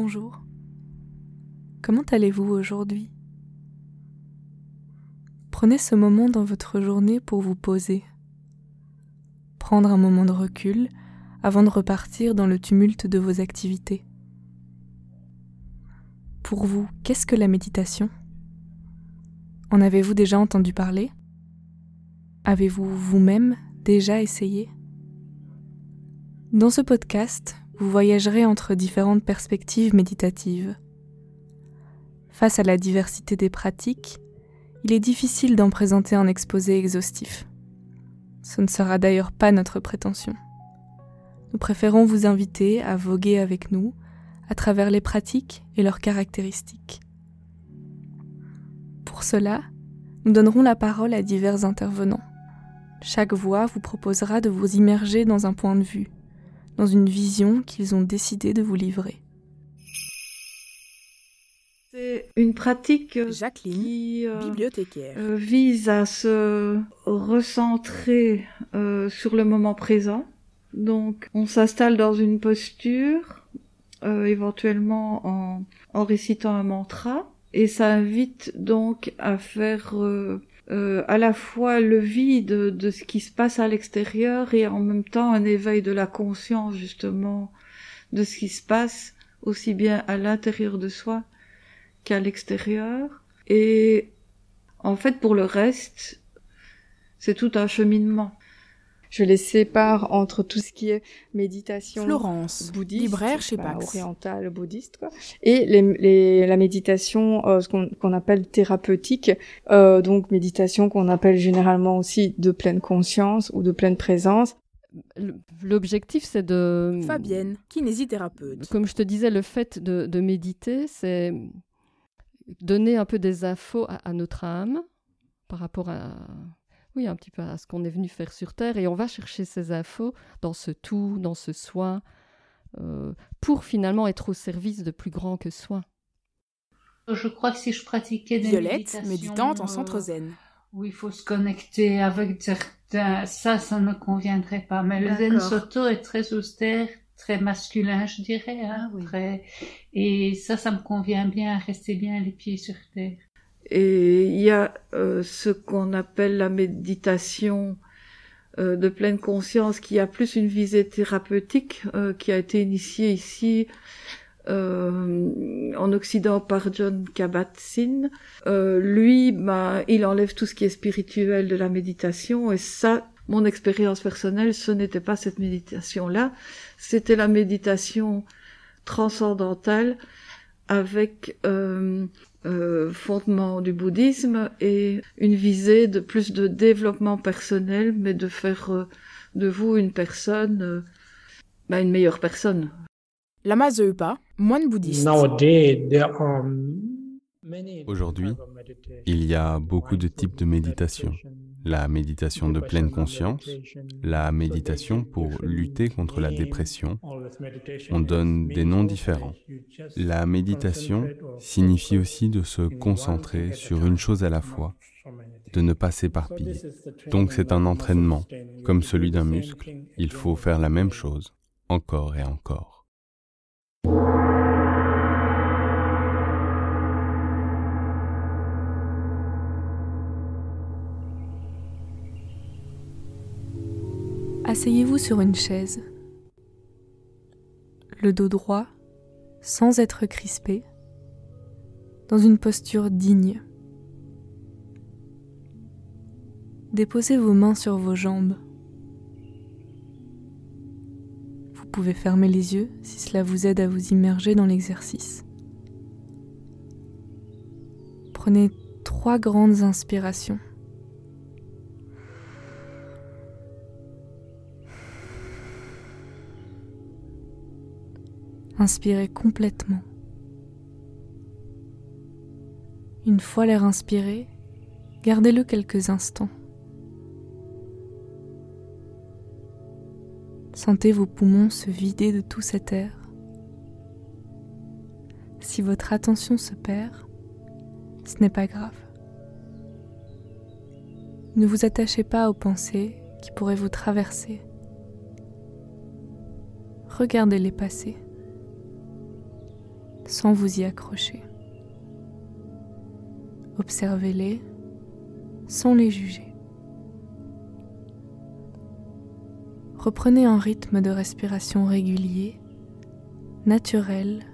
Bonjour. Comment allez-vous aujourd'hui? Prenez ce moment dans votre journée pour vous poser, prendre un moment de recul avant de repartir dans le tumulte de vos activités. Pour vous, qu'est-ce que la méditation? En avez-vous déjà entendu parler? Avez-vous vous-même déjà essayé? Dans ce podcast, vous voyagerez entre différentes perspectives méditatives. Face à la diversité des pratiques, il est difficile d'en présenter un exposé exhaustif. Ce ne sera d'ailleurs pas notre prétention. Nous préférons vous inviter à voguer avec nous à travers les pratiques et leurs caractéristiques. Pour cela, nous donnerons la parole à divers intervenants. Chaque voix vous proposera de vous immerger dans un point de vue, dans une vision qu'ils ont décidé de vous livrer. C'est une pratique Jacqueline, qui euh, bibliothécaire. euh, vise à se recentrer euh, sur le moment présent. Donc, on s'installe dans une posture, euh, éventuellement en, en récitant un mantra, et ça invite donc à faire euh, à la fois le vide de ce qui se passe à l'extérieur et en même temps un éveil de la conscience justement de ce qui se passe aussi bien à l'intérieur de soi qu'à l'extérieur. Et en fait, pour le reste, c'est tout un cheminement. Je les sépare entre tout ce qui est méditation Florence, bouddhiste, libraire chez bah, Pax. orientale, bouddhiste, quoi, et les, les- la méditation, euh, ce qu'on appelle thérapeutique, euh, donc méditation qu'on appelle généralement aussi de pleine conscience ou de pleine présence. L'objectif, c'est de... Fabienne, kinésithérapeute. Comme je te disais, le fait de, de méditer, c'est donner un peu des infos à, à notre âme par rapport à, oui, un petit peu à ce qu'on est venu faire sur Terre, et on va chercher ces infos dans ce tout, dans ce soi, euh, pour finalement être au service de plus grand que soi. Je crois que si je pratiquais des Violette, méditante en euh, centre zen. où il faut se connecter avec certains, ça, ça ne me conviendrait pas. Mais le zen soto est très austère, très masculin, je dirais, hein, Ah oui. très, et ça, ça me convient bien, rester bien les pieds sur terre. Et il y a euh, ce qu'on appelle la méditation euh, de pleine conscience qui a plus une visée thérapeutique, euh, qui a été initiée ici euh, en Occident par John Kabat-Zinn. Euh, lui, bah, il enlève tout ce qui est spirituel de la méditation et ça, mon expérience personnelle, ce n'était pas cette méditation-là, c'était la méditation transcendantale avec euh, euh, fondement du bouddhisme et une visée de plus de développement personnel, mais de faire euh, de vous une personne, euh, bah, une meilleure personne. Lama Zoepa, moine bouddhiste. Nowadays, there are many Aujourd'hui, types of meditation. Il y a beaucoup de types de méditation. La méditation de pleine conscience, la méditation pour lutter contre la dépression. On donne des noms différents. La méditation signifie aussi de se concentrer sur une chose à la fois, de ne pas s'éparpiller. Donc c'est un entraînement, comme celui d'un muscle. Il faut faire la même chose, encore et encore. Asseyez-vous sur une chaise, le dos droit, sans être crispé, dans une posture digne. Déposez vos mains sur vos jambes. Vous pouvez fermer les yeux si cela vous aide à vous immerger dans l'exercice. Prenez trois grandes inspirations. Inspirez complètement. Une fois l'air inspiré, gardez-le quelques instants. Sentez vos poumons se vider de tout cet air. Si votre attention se perd, ce n'est pas grave. Ne vous attachez pas aux pensées qui pourraient vous traverser. Regardez-les passer. Sans vous y accrocher. Observez-les sans les juger. Reprenez un rythme de respiration régulier, naturel,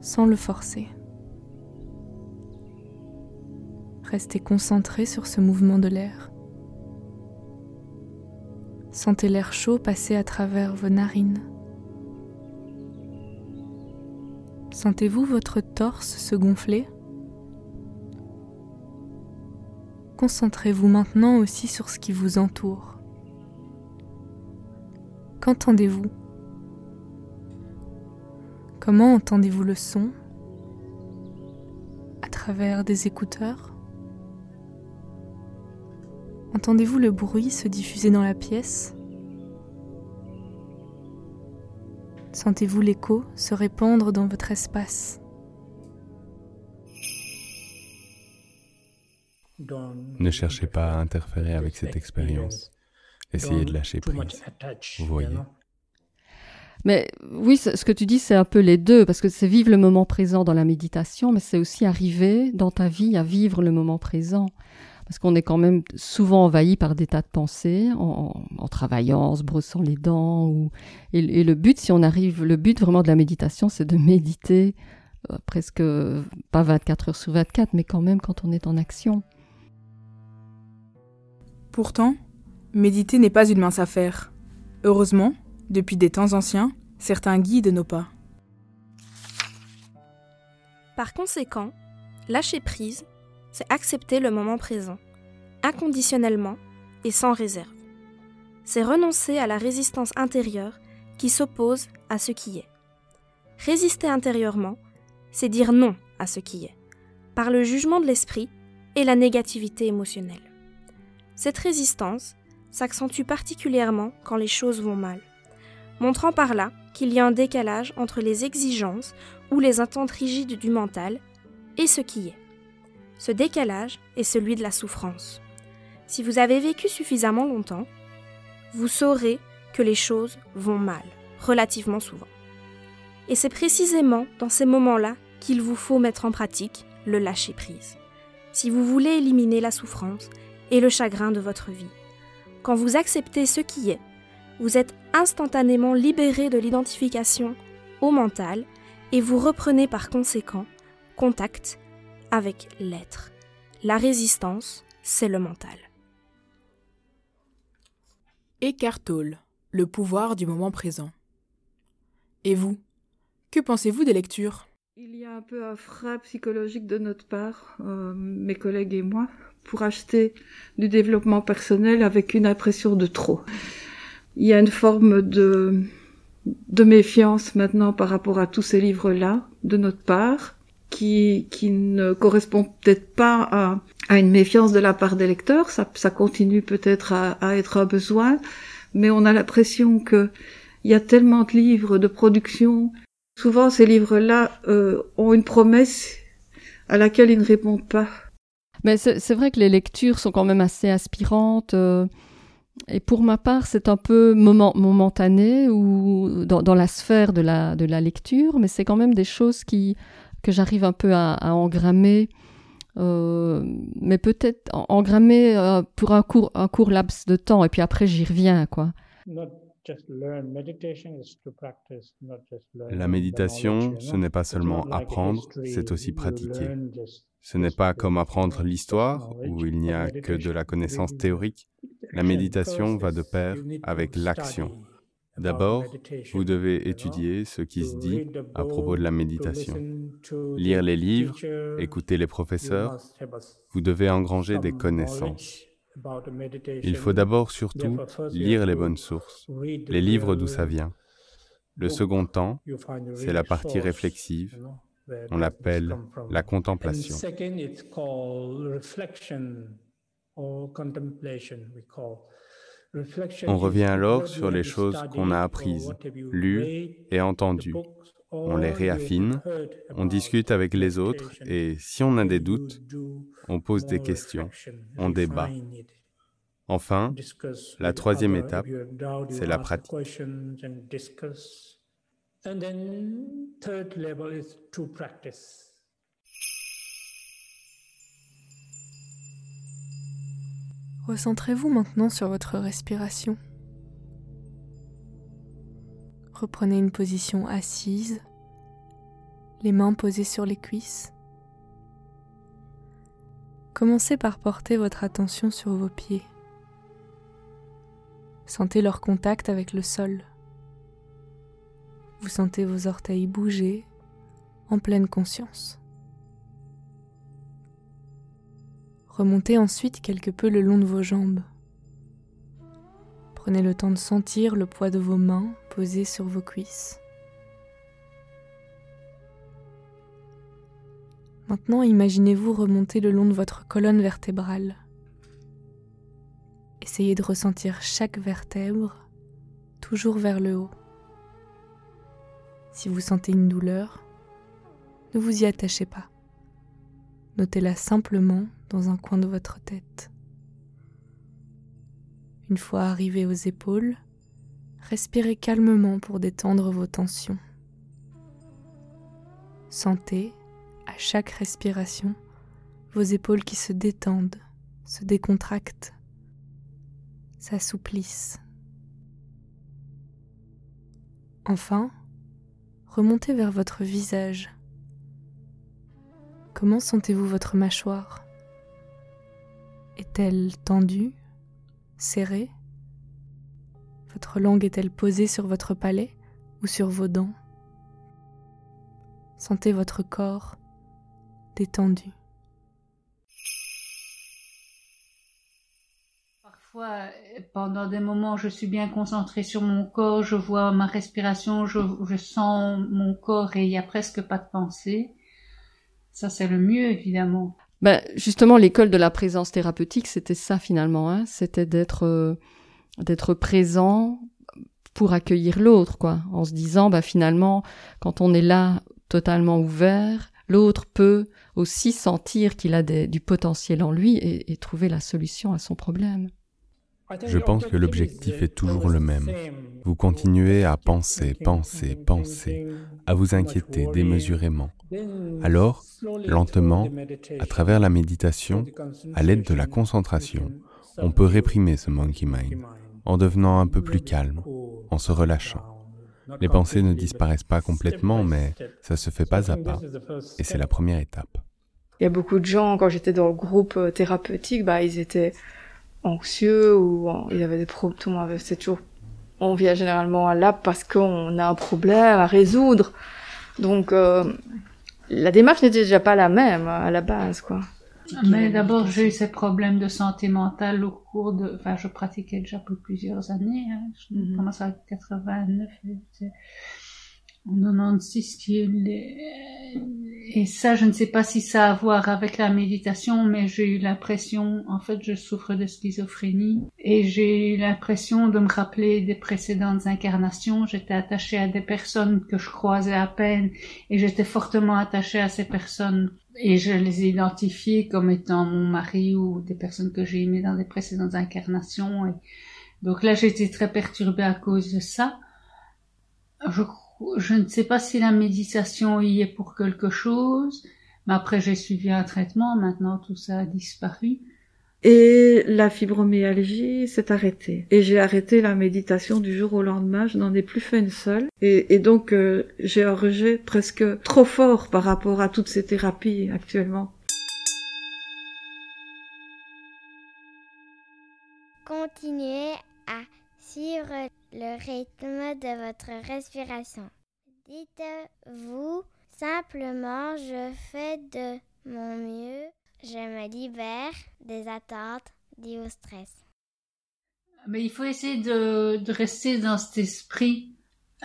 sans le forcer. Restez concentré sur ce mouvement de l'air. Sentez l'air chaud passer à travers vos narines. Sentez-vous votre torse se gonfler? Concentrez-vous maintenant aussi sur ce qui vous entoure. Qu'entendez-vous? Comment entendez-vous le son? À travers des écouteurs? Entendez-vous le bruit se diffuser dans la pièce? Sentez-vous l'écho se répandre dans votre espace Ne cherchez pas à interférer avec cette expérience. Essayez de lâcher prise. Vous voyez mais oui, ce que tu dis, c'est un peu les deux, parce que c'est vivre le moment présent dans la méditation, mais c'est aussi arriver dans ta vie à vivre le moment présent parce qu'on est quand même souvent envahi par des tas de pensées en, travaillant, en se brossant les dents. Ou... Et, le but, si on arrive, le but vraiment de la méditation, c'est de méditer euh, presque pas 24 heures sur 24, mais quand même quand on est en action. Pourtant, méditer n'est pas une mince affaire. Heureusement, depuis des temps anciens, certains guident nos pas. Par conséquent, lâcher prise c'est accepter le moment présent, inconditionnellement et sans réserve. C'est renoncer à la résistance intérieure qui s'oppose à ce qui est. Résister intérieurement, c'est dire non à ce qui est, par le jugement de l'esprit et la négativité émotionnelle. Cette résistance s'accentue particulièrement quand les choses vont mal, montrant par là qu'il y a un décalage entre les exigences ou les attentes rigides du mental et ce qui est. Ce décalage est celui de la souffrance. Si vous avez vécu suffisamment longtemps, vous saurez que les choses vont mal, relativement souvent. Et c'est précisément dans ces moments-là qu'il vous faut mettre en pratique le lâcher-prise. Si vous voulez éliminer la souffrance et le chagrin de votre vie, quand vous acceptez ce qui est, vous êtes instantanément libéré de l'identification au mental et vous reprenez par conséquent contact avec l'être. La résistance, c'est le mental. Eckhart Tolle, le pouvoir du moment présent. Et vous, que pensez-vous des lectures? Il y a un peu un frein psychologique de notre part, euh, mes collègues et moi, pour acheter du développement personnel avec une impression de trop. Il y a une forme de, de méfiance maintenant par rapport à tous ces livres-là, de notre part qui, ne correspond peut-être pas à, une méfiance de la part des lecteurs, ça, continue peut-être à, être un besoin, mais on a l'impression que il y a tellement de livres de production. Souvent, ces livres-là euh, ont une promesse à laquelle ils ne répondent pas. Mais c'est vrai que les lectures sont quand même assez aspirantes. Euh, et pour ma part, c'est un peu moment, momentané ou dans, la sphère de la lecture, mais c'est quand même des choses qui, que j'arrive un peu à, engrammer, euh, mais peut-être engrammer euh, pour un court, un court laps de temps, et puis après j'y reviens, quoi. La méditation, ce n'est pas seulement apprendre, c'est aussi pratiquer. Ce n'est pas comme apprendre l'histoire, où il n'y a que de la connaissance théorique. La méditation va de pair avec l'action. D'abord, vous devez étudier ce qui se dit à propos de la méditation, lire les livres, écouter les professeurs. Vous devez engranger des connaissances. Il faut d'abord surtout lire les bonnes sources, les livres d'où ça vient. Le second temps, c'est la partie réflexive. On l'appelle la contemplation. On revient alors sur les choses qu'on a apprises, lues et entendues. On les réaffine, on discute avec les autres et si on a des doutes, on pose des questions, on débat. Enfin, la troisième étape, c'est la pratique. Recentrez-vous maintenant sur votre respiration. Reprenez une position assise, les mains posées sur les cuisses. Commencez par porter votre attention sur vos pieds. Sentez leur contact avec le sol. Vous sentez vos orteils bouger en pleine conscience. Remontez ensuite quelque peu le long de vos jambes. Prenez le temps de sentir le poids de vos mains posées sur vos cuisses. Maintenant, imaginez-vous remonter le long de votre colonne vertébrale. Essayez de ressentir chaque vertèbre toujours vers le haut. Si vous sentez une douleur, ne vous y attachez pas. Notez-la simplement dans un coin de votre tête. Une fois arrivé aux épaules, respirez calmement pour détendre vos tensions. Sentez, à chaque respiration, vos épaules qui se détendent, se décontractent, s'assouplissent. Enfin, remontez vers votre visage. Comment sentez-vous votre mâchoire? Est-elle tendue Serrée? Votre langue est-elle posée sur votre palais ou sur vos dents? Sentez votre corps détendu. Parfois, pendant des moments, je suis bien concentrée sur mon corps, je vois ma respiration, je, sens mon corps et il n'y a presque pas de pensée. Ça, c'est le mieux, évidemment. Ben, justement, l'école de la présence thérapeutique, c'était ça finalement. Hein c'était d'être euh, d'être présent pour accueillir l'autre, quoi. En se disant, bah finalement, quand on est là, totalement ouvert, l'autre peut aussi sentir qu'il a du potentiel en lui et trouver la solution à son problème. Je pense que l'objectif est toujours le même. Vous continuez à penser, penser, penser, à vous inquiéter démesurément. Alors, lentement, à travers la méditation, à l'aide de la concentration, on peut réprimer ce monkey mind en devenant un peu plus calme, en se relâchant. Les pensées ne disparaissent pas complètement, mais ça se fait pas à pas, et c'est la première étape. Il y a beaucoup de gens, quand j'étais dans le groupe euh, thérapeutique, bah, ils étaient anxieux ou ils avaient des problèmes, tout le monde avait, c'est toujours, on vient généralement à l'app parce qu'on a un problème à résoudre. Donc, euh, la démarche n'était déjà pas la même à la base, quoi. Mais d'abord, j'ai eu ces problèmes de santé mentale au cours de... Enfin, je pratiquais déjà pour plusieurs années. Hein. Je Mhm. commence à 89, et en 96 qui est les- et ça je ne sais pas si ça a à voir avec la méditation mais j'ai eu l'impression en fait je souffre de schizophrénie et j'ai eu l'impression de me rappeler des précédentes incarnations j'étais attachée à des personnes que je croisais à peine et j'étais fortement attachée à ces personnes et je les ai identifiées comme étant mon mari ou des personnes que j'ai aimées dans des précédentes incarnations et donc là été très perturbée à cause de ça je, je ne sais pas si la méditation y est pour quelque chose, mais après j'ai suivi un traitement, maintenant tout ça a disparu. Et la fibromyalgie s'est arrêtée. Et j'ai arrêté la méditation du jour au lendemain, je n'en ai plus fait une seule. Et, et donc euh, j'ai un rejet presque trop fort par rapport à toutes ces thérapies actuellement. Continuez à suivre le rythme de votre respiration. Dites-vous simplement je fais de mon mieux, je me libère des attentes dues au stress. Mais il faut essayer de rester dans cet esprit,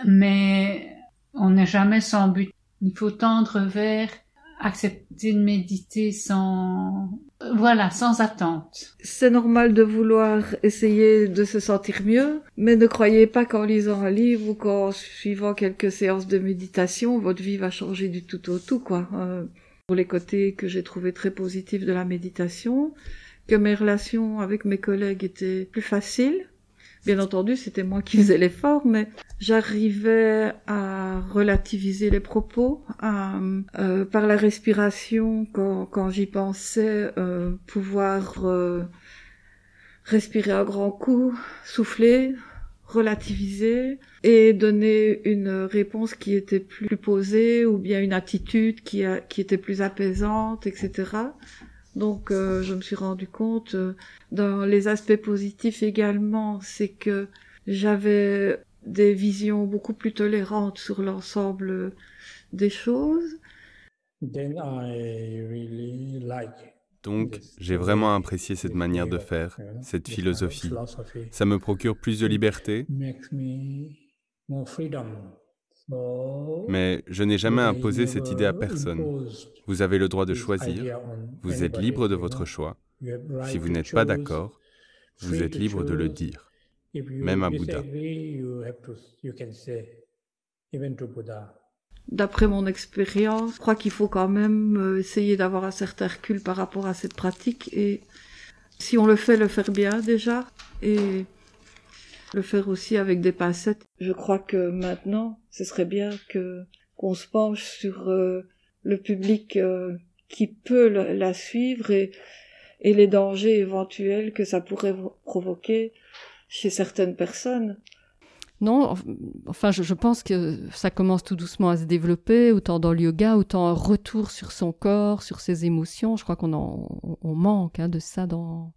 mais on n'est jamais sans but. Il faut tendre vers accepter de méditer sans, voilà, sans attente. C'est normal de vouloir essayer de se sentir mieux, mais ne croyez pas qu'en lisant un livre ou qu'en suivant quelques séances de méditation, votre vie va changer du tout au tout, quoi. Euh, pour les côtés que j'ai trouvé très positifs de la méditation, que mes relations avec mes collègues étaient plus faciles, Bien entendu, c'était moi qui faisais l'effort, mais j'arrivais à relativiser les propos, à, euh, par la respiration, quand, quand j'y pensais, euh, pouvoir euh, respirer un grand coup, souffler, relativiser et donner une réponse qui était plus posée ou bien une attitude qui, qui était plus apaisante, etc. Donc euh, je me suis rendu compte euh, dans les aspects positifs également, c'est que j'avais des visions beaucoup plus tolérantes sur l'ensemble des choses. Donc, j'ai vraiment apprécié cette manière de faire, cette philosophie. Ça me procure plus de liberté, mais je n'ai jamais imposé cette idée à personne. Vous avez le droit de choisir, vous êtes libre de votre choix. Si vous n'êtes pas d'accord, vous êtes libre de le dire, même à Bouddha. D'après mon expérience, je crois qu'il faut quand même euh, essayer d'avoir un certain recul par rapport à cette pratique et si on le fait, le faire bien déjà et le faire aussi avec des pincettes. Je crois que maintenant, ce serait bien que qu'on se penche sur euh, le public euh, qui peut la suivre et, et les dangers éventuels que ça pourrait provoquer chez certaines personnes. Non, enfin, je, pense que ça commence tout doucement à se développer, autant dans le yoga, autant un retour sur son corps, sur ses émotions. Je crois qu'on on manque hein, de ça dans,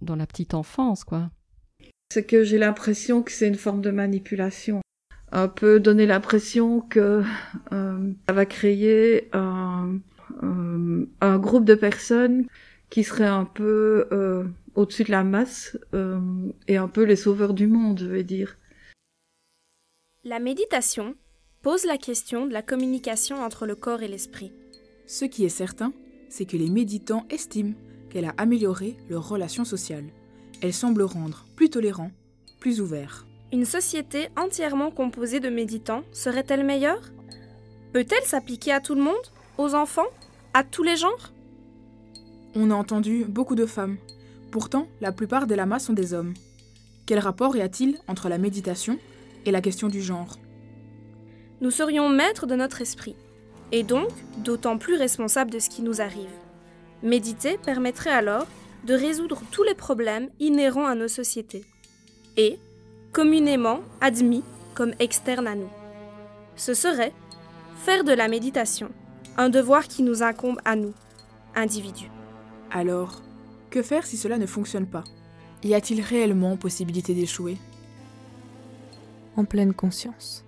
dans la petite enfance, quoi. C'est que j'ai l'impression que c'est une forme de manipulation. Un peu donner l'impression que euh, ça va créer un, euh, un, groupe de personnes qui seraient un peu euh, au-dessus de la masse et un peu les sauveurs du monde, je vais dire. La méditation pose la question de la communication entre le corps et l'esprit. Ce qui est certain, c'est que les méditants estiment qu'elle a amélioré leurs relations sociales. Elle semble rendre plus tolérants, plus ouverts. Une société entièrement composée de méditants serait-elle meilleure? Peut-elle s'appliquer à tout le monde Aux enfants À tous les genres? On a entendu beaucoup de femmes. Pourtant, la plupart des lamas sont des hommes. Quel rapport y a-t-il entre la méditation et la question du genre? Nous serions maîtres de notre esprit, et donc d'autant plus responsables de ce qui nous arrive. Méditer permettrait alors de résoudre tous les problèmes inhérents à nos sociétés, et communément admis comme externes à nous. Ce serait faire de la méditation un devoir qui nous incombe à nous, individus. Alors, que faire si cela ne fonctionne pas? Y a-t-il réellement possibilité d'échouer? En pleine conscience.